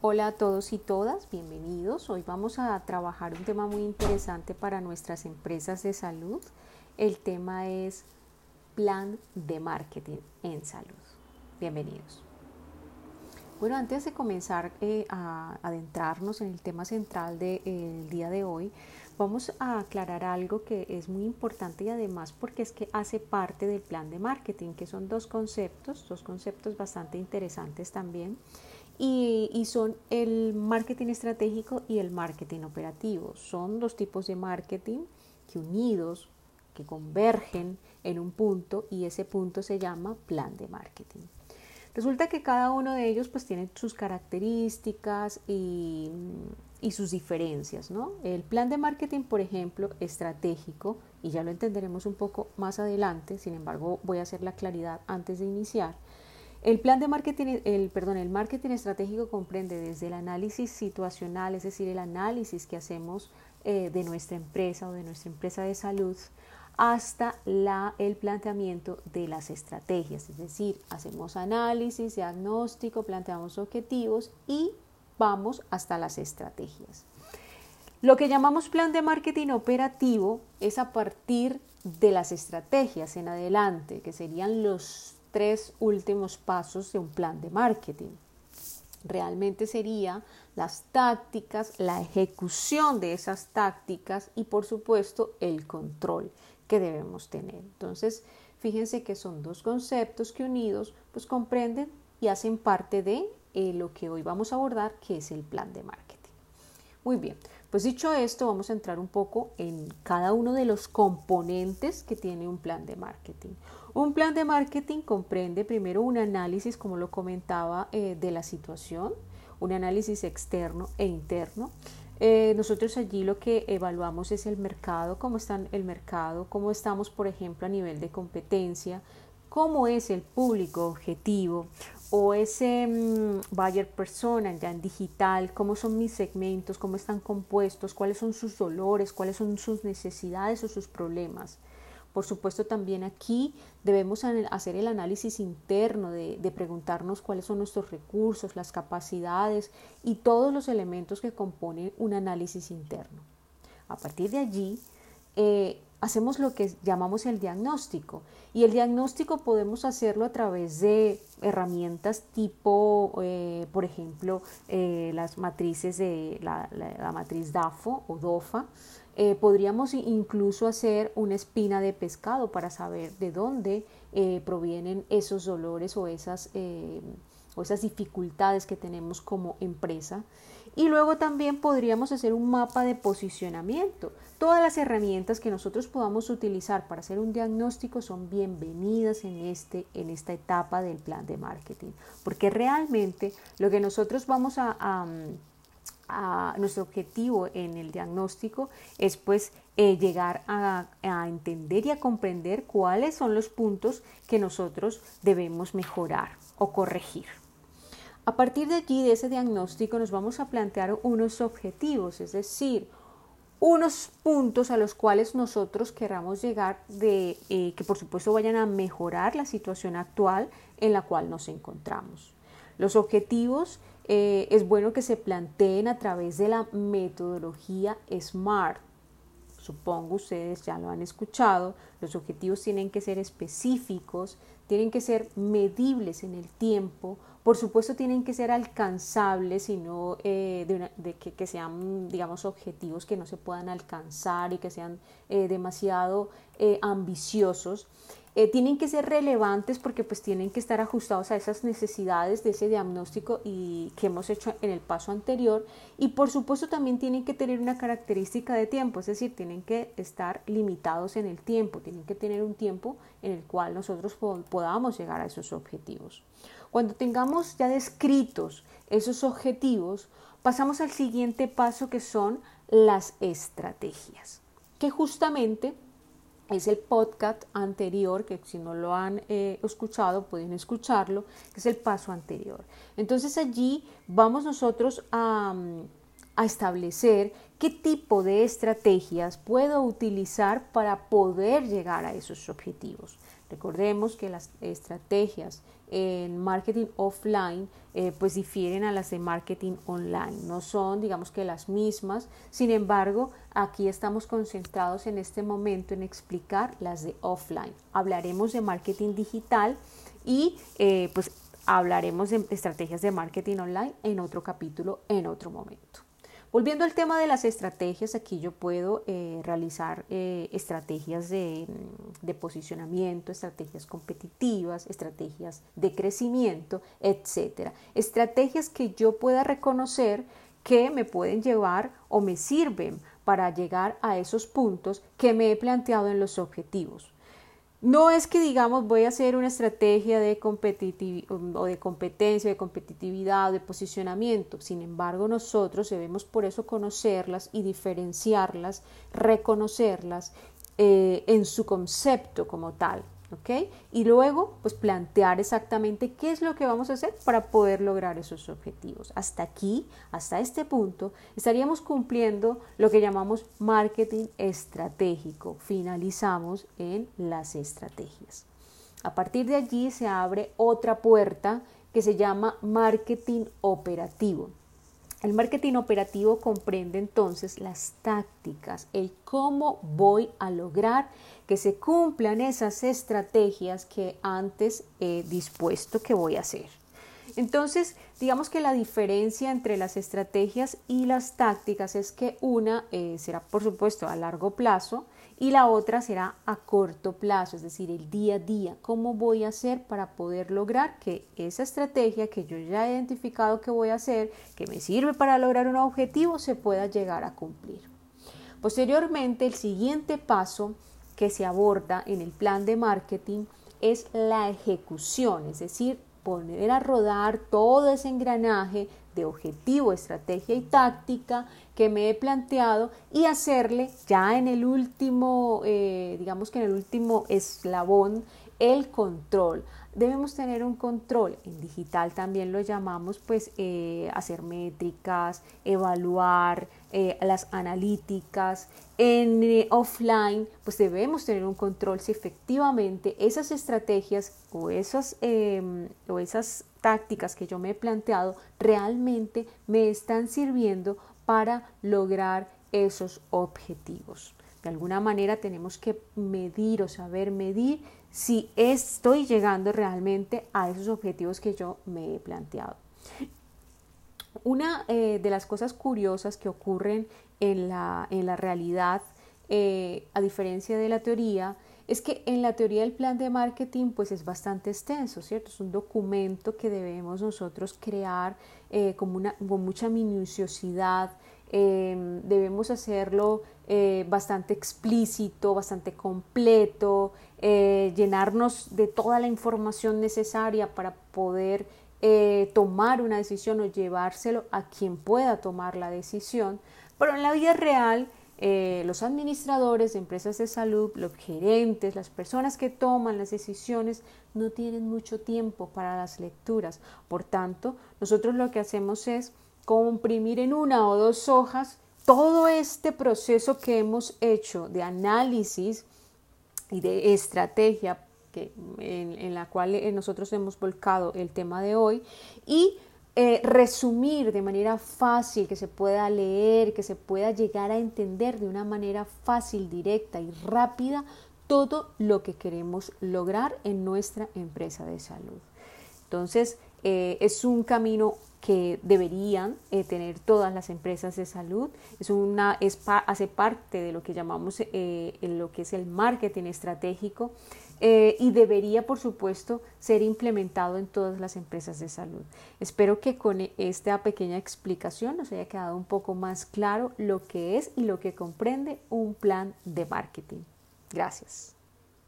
Hola a todos y todas, bienvenidos. Hoy vamos a trabajar un tema muy interesante para nuestras empresas de salud. El tema es plan de marketing en salud. Bienvenidos. Bueno, antes de comenzar eh, a adentrarnos en el tema central del día de hoy, vamos a aclarar algo que es muy importante y además porque es que hace parte del plan de marketing, que son dos conceptos, dos conceptos bastante interesantes también y, son el marketing estratégico y el marketing operativo. Son dos tipos de marketing que unidos, que convergen en un punto y ese punto se llama plan de marketing. Resulta que cada uno de ellos pues tiene sus características y, y, sus diferencias, ¿no? El plan de marketing, por ejemplo, estratégico, y ya lo entenderemos un poco más adelante, sin embargo voy a hacer la claridad antes de iniciar, el plan de marketing, el, perdón, el marketing estratégico comprende desde el análisis situacional, es decir, el análisis que hacemos eh, de nuestra empresa o de nuestra empresa de salud, hasta la, el planteamiento de las estrategias, es decir, hacemos análisis, diagnóstico, planteamos objetivos y vamos hasta las estrategias. Lo que llamamos plan de marketing operativo es a partir de las estrategias en adelante, que serían los tres últimos pasos de un plan de marketing. Realmente sería las tácticas, la ejecución de esas tácticas y por supuesto el control que debemos tener. Entonces, fíjense que son dos conceptos que unidos pues comprenden y hacen parte de eh, lo que hoy vamos a abordar, que es el plan de marketing. Muy bien, pues dicho esto, vamos a entrar un poco en cada uno de los componentes que tiene un plan de marketing. Un plan de marketing comprende primero un análisis, como lo comentaba, eh, de la situación, un análisis externo e interno. Eh, nosotros allí lo que evaluamos es el mercado, cómo está el mercado, cómo estamos, por ejemplo, a nivel de competencia, cómo es el público objetivo o ese mm, buyer persona ya en digital, cómo son mis segmentos, cómo están compuestos, cuáles son sus dolores, cuáles son sus necesidades o sus problemas. Por supuesto, también aquí debemos hacer el análisis interno de, preguntarnos cuáles son nuestros recursos, las capacidades y todos los elementos que componen un análisis interno. A partir de allí, eh, hacemos lo que llamamos el diagnóstico. Y el diagnóstico podemos hacerlo a través de herramientas tipo, eh, por ejemplo, eh, las matrices de la, matriz DAFO o DOFA. Eh, podríamos incluso hacer una espina de pescado para saber de dónde provienen esos dolores o esas, o esas dificultades que tenemos como empresa. Y luego también podríamos hacer un mapa de posicionamiento. Todas las herramientas que nosotros podamos utilizar para hacer un diagnóstico son bienvenidas en, este, en esta etapa del plan de marketing, porque realmente lo que nosotros vamos a, a, nuestro objetivo en el diagnóstico es pues eh, llegar a, a entender y a comprender cuáles son los puntos que nosotros debemos mejorar o corregir. A partir de allí, de ese diagnóstico, nos vamos a plantear unos objetivos, es decir, unos puntos a los cuales nosotros queramos llegar eh, que por supuesto vayan a mejorar la situación actual en la cual nos encontramos. Los objetivos eh, es bueno que se planteen a través de la metodología SMART. Supongo ustedes ya lo han escuchado. Los objetivos tienen que ser específicos, tienen que ser medibles en el tiempo, por supuesto tienen que ser alcanzables y no eh, de, que, sean, digamos, objetivos que no se puedan alcanzar y que sean eh, demasiado eh, tienen que ser relevantes porque pues tienen que estar ajustados a esas necesidades de ese diagnóstico y que hemos hecho en el paso anterior y por supuesto también tienen que tener una característica de tiempo, es decir, tienen que estar limitados en el tiempo, tienen que tener un tiempo en el cual nosotros podamos llegar a esos objetivos. Cuando tengamos ya descritos esos objetivos, pasamos al siguiente paso que son las estrategias, que justamente es el podcast anterior, que si no lo han eh, escuchado pueden escucharlo, que es el paso anterior. Entonces allí vamos nosotros a, a establecer qué tipo de estrategias puedo utilizar para poder llegar a esos objetivos. Recordemos que las estrategias en marketing offline eh, pues difieren a las de marketing online. No son, digamos que las mismas. Sin embargo, aquí estamos concentrados en este momento en explicar las de offline. Hablaremos de marketing digital y eh, pues hablaremos de estrategias de marketing online en otro capítulo, en otro momento. Volviendo al tema de las estrategias, aquí yo puedo eh, realizar eh, estrategias de, de, posicionamiento, estrategias competitivas, estrategias de crecimiento, etcétera. Estrategias que yo pueda reconocer que me pueden llevar o me sirven para llegar a esos puntos que me he planteado en los objetivos. No es que digamos voy a hacer una estrategia de o de competencia, de competitividad, de posicionamiento. Sin embargo, nosotros debemos por eso conocerlas y diferenciarlas, reconocerlas eh, en su concepto como tal. Y luego, pues plantear exactamente qué es lo que vamos a hacer para poder lograr esos objetivos. Hasta aquí, hasta este punto, estaríamos cumpliendo lo que llamamos marketing estratégico. Finalizamos en las estrategias. A partir de allí se abre otra puerta que se llama marketing operativo. El marketing operativo comprende entonces las tácticas, el cómo voy a lograr que se cumplan esas estrategias que antes he dispuesto que voy a hacer. Entonces, digamos que la diferencia entre las estrategias y las tácticas es que una eh, será, por supuesto, a largo plazo y la otra será a corto plazo, es decir, el día a día. ¿Cómo voy a hacer para poder lograr que esa estrategia que yo ya he identificado que voy a hacer, que me sirve para lograr un objetivo, se pueda llegar a cumplir? Posteriormente, el siguiente paso que se aborda en el plan de marketing es la ejecución, es decir, poner a rodar todo ese engranaje de objetivo, estrategia y táctica que me he planteado y hacerle ya en el último, eh, digamos que en el último eslabón, el control. Debemos tener un control, en digital también lo llamamos, pues eh, hacer métricas, evaluar eh, las analíticas. En offline, pues debemos tener un control si efectivamente esas estrategias o esas, em, o esas tácticas que yo me he planteado realmente me están sirviendo para lograr esos objetivos. De alguna manera tenemos que medir o saber medir si estoy llegando realmente a esos objetivos que yo me he planteado. Una eh, de las cosas curiosas que ocurren en la, en la realidad, eh, a diferencia de la teoría, es que en la teoría del plan de marketing pues es bastante extenso, ¿cierto? Es un documento que debemos nosotros crear eh, una, con mucha minuciosidad, em, debemos hacerlo eh, bastante explícito, bastante completo, eh, llenarnos de toda la información necesaria para poder tomar una decisión o llevárselo a quien pueda tomar la decisión. Pero en la vida real eh, los administradores de empresas de salud, los gerentes, las personas que toman las decisiones no tienen mucho tiempo para las lecturas. Por tanto, nosotros lo que hacemos es comprimir en una o dos hojas todo este proceso que hemos hecho de análisis y de estrategia que, en, la cual eh, nosotros hemos volcado el tema de hoy y eh, resumir de manera fácil, que se pueda leer, que se pueda llegar a entender de una manera fácil, directa y rápida todo lo que queremos lograr en nuestra empresa de salud. Entonces, eh, es un camino que deberían eh, tener todas las empresas de salud. Es una, es hace parte de lo que llamamos lo que es el marketing estratégico eh, y debería, por supuesto, ser implementado en todas las empresas de salud. Espero que con esta pequeña explicación nos haya quedado un poco más claro lo que es y lo que comprende un plan de marketing. Gracias.